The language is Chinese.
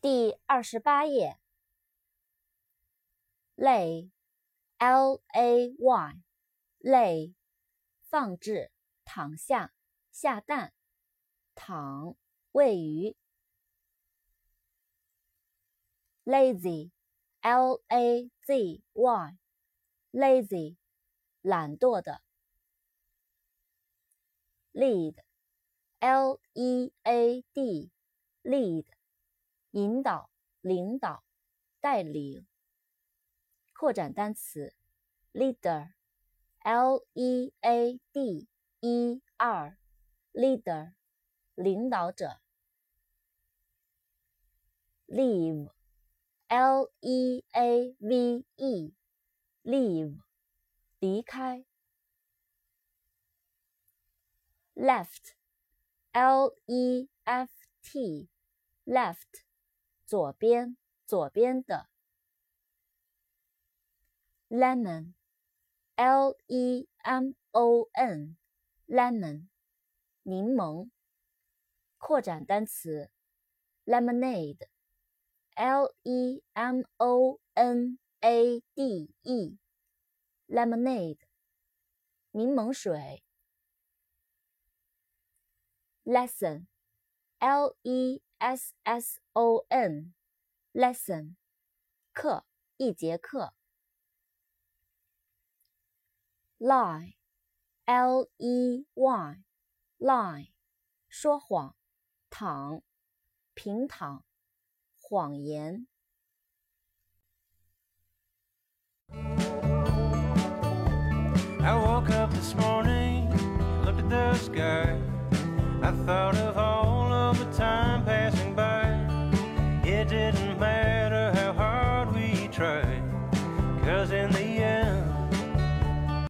第二十八页。lay，l a y，lay，放置，躺下，下蛋，躺，位于。lazy，l a z y，lazy，懒惰的。lead，l e a d，lead，引导，领导，带领。扩展单词，leader，l e a d e r，leader，领导者。leave，l e a v e，leave，离开。left，l e f t，left，左边，左边的。lemon, l e m o n, lemon, 柠檬。扩展单词，lemonade, l e m o n a d e, lemonade, 柠檬水。lesson, l e s s o n, lesson, 课，一节课。lie, l e y, lie，说谎，躺，平躺，谎言。I woke up this morning, looked at the sky. I thought of try. Cause in the end,